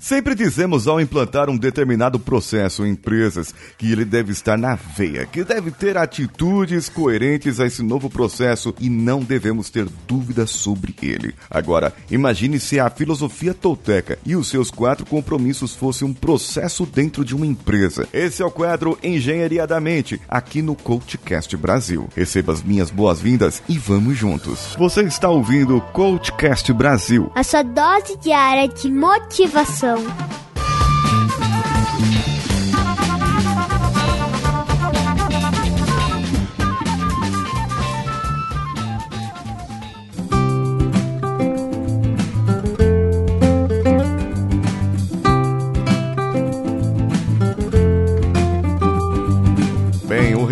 Sempre dizemos ao implantar um determinado processo em empresas que ele deve estar na veia, que deve ter atitudes coerentes a esse novo processo e não devemos ter dúvidas sobre ele. Agora, imagine se a filosofia tolteca e os seus quatro compromissos fossem um processo dentro de uma empresa. Esse é o quadro Engenharia da Mente, aqui no Coachcast Brasil. Receba as minhas boas-vindas e vamos juntos. Você está ouvindo o Coachcast Brasil. A sua dose diária de motivação. Bem,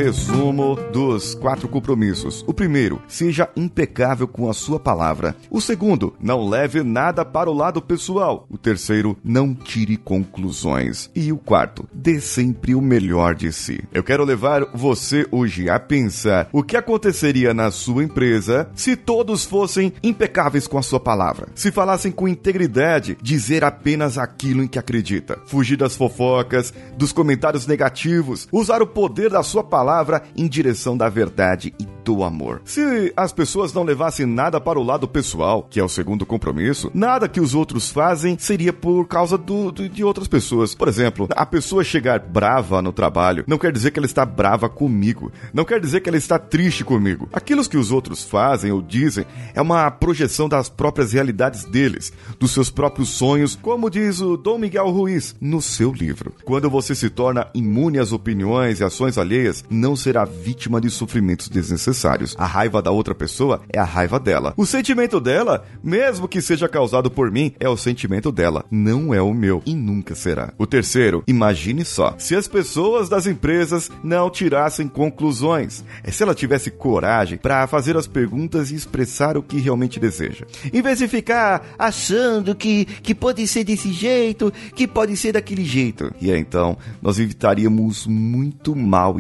resumo dos quatro compromissos. O primeiro, seja impecável com a sua palavra. O segundo, não leve nada para o lado pessoal. O terceiro, não tire conclusões. E o quarto, dê sempre o melhor de si. Eu quero levar você hoje a pensar o que aconteceria na sua empresa se todos fossem impecáveis com a sua palavra. Se falassem com integridade, dizer apenas aquilo em que acredita. Fugir das fofocas, dos comentários negativos, usar o poder da sua palavra em direção da verdade e do amor. Se as pessoas não levassem nada para o lado pessoal, que é o segundo compromisso, nada que os outros fazem seria por causa do, do, de outras pessoas. Por exemplo, a pessoa chegar brava no trabalho não quer dizer que ela está brava comigo, não quer dizer que ela está triste comigo. Aquilo que os outros fazem ou dizem é uma projeção das próprias realidades deles, dos seus próprios sonhos, como diz o Dom Miguel Ruiz no seu livro. Quando você se torna imune às opiniões e ações alheias, não será vítima de sofrimentos desnecessários. A raiva da outra pessoa é a raiva dela. O sentimento dela, mesmo que seja causado por mim, é o sentimento dela, não é o meu e nunca será. O terceiro, imagine só, se as pessoas das empresas não tirassem conclusões, é se ela tivesse coragem para fazer as perguntas e expressar o que realmente deseja. Em vez de ficar achando que, que pode ser desse jeito, que pode ser daquele jeito. E aí, então, nós evitaríamos muito mal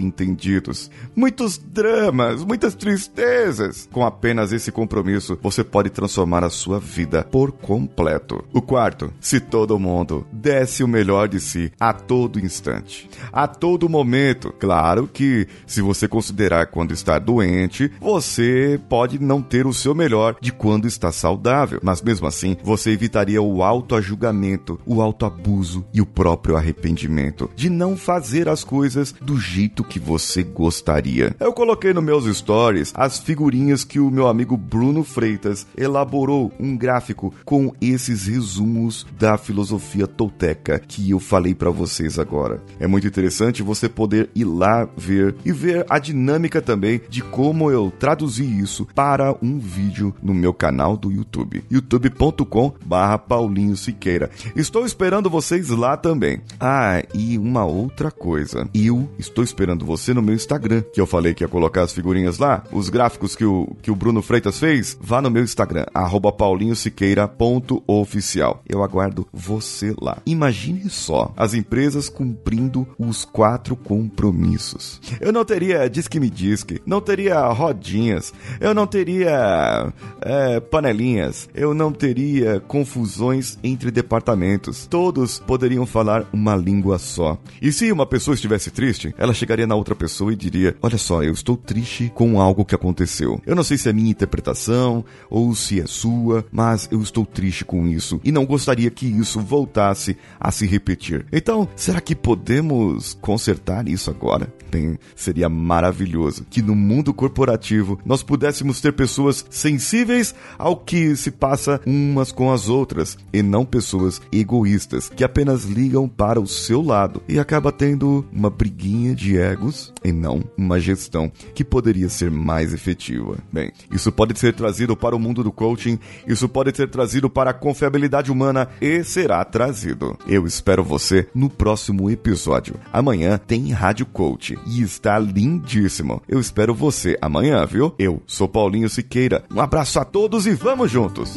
entendidos, muitos dramas, muitas tristezas. Com apenas esse compromisso, você pode transformar a sua vida por completo. O quarto, se todo mundo desse o melhor de si a todo instante, a todo momento. Claro que, se você considerar quando está doente, você pode não ter o seu melhor de quando está saudável, mas mesmo assim, você evitaria o auto-julgamento, o auto-abuso e o próprio arrependimento de não fazer as coisas do jeito que você gostaria. Eu coloquei nos meus stories as figurinhas que o meu amigo Bruno Freitas elaborou um gráfico com esses resumos da filosofia tolteca que eu falei para vocês agora. É muito interessante você poder ir lá ver e ver a dinâmica também de como eu traduzi isso para um vídeo no meu canal do YouTube, youtube.com/barra Paulinho Siqueira. Estou esperando vocês lá também. Ah, e uma outra coisa, eu estou esperando você no meu Instagram, que eu falei que ia colocar as figurinhas lá, os gráficos que o, que o Bruno Freitas fez, vá no meu Instagram, arroba paulinhosiqueira.oficial. Eu aguardo você lá. Imagine só, as empresas cumprindo os quatro compromissos. Eu não teria disque me disque, não teria rodinhas, eu não teria é, panelinhas, eu não teria confusões entre departamentos. Todos poderiam falar uma língua só. E se uma pessoa estivesse triste, ela chegaria na outra pessoa e diria: Olha só, eu estou triste com algo que aconteceu. Eu não sei se é minha interpretação ou se é sua, mas eu estou triste com isso e não gostaria que isso voltasse a se repetir. Então, será que podemos consertar isso agora? Bem, seria maravilhoso que no mundo corporativo nós pudéssemos ter pessoas sensíveis ao que se passa umas com as outras e não pessoas egoístas que apenas ligam para o seu lado e acaba tendo uma briguinha de egos e não uma gestão que poderia ser mais efetiva. Bem, isso pode ser trazido para o mundo do coaching, isso pode ser trazido para a confiabilidade humana e será trazido. Eu espero você no próximo episódio. Amanhã tem Rádio Coach e está lindíssimo. Eu espero você amanhã, viu? Eu sou Paulinho Siqueira. Um abraço a todos e vamos juntos!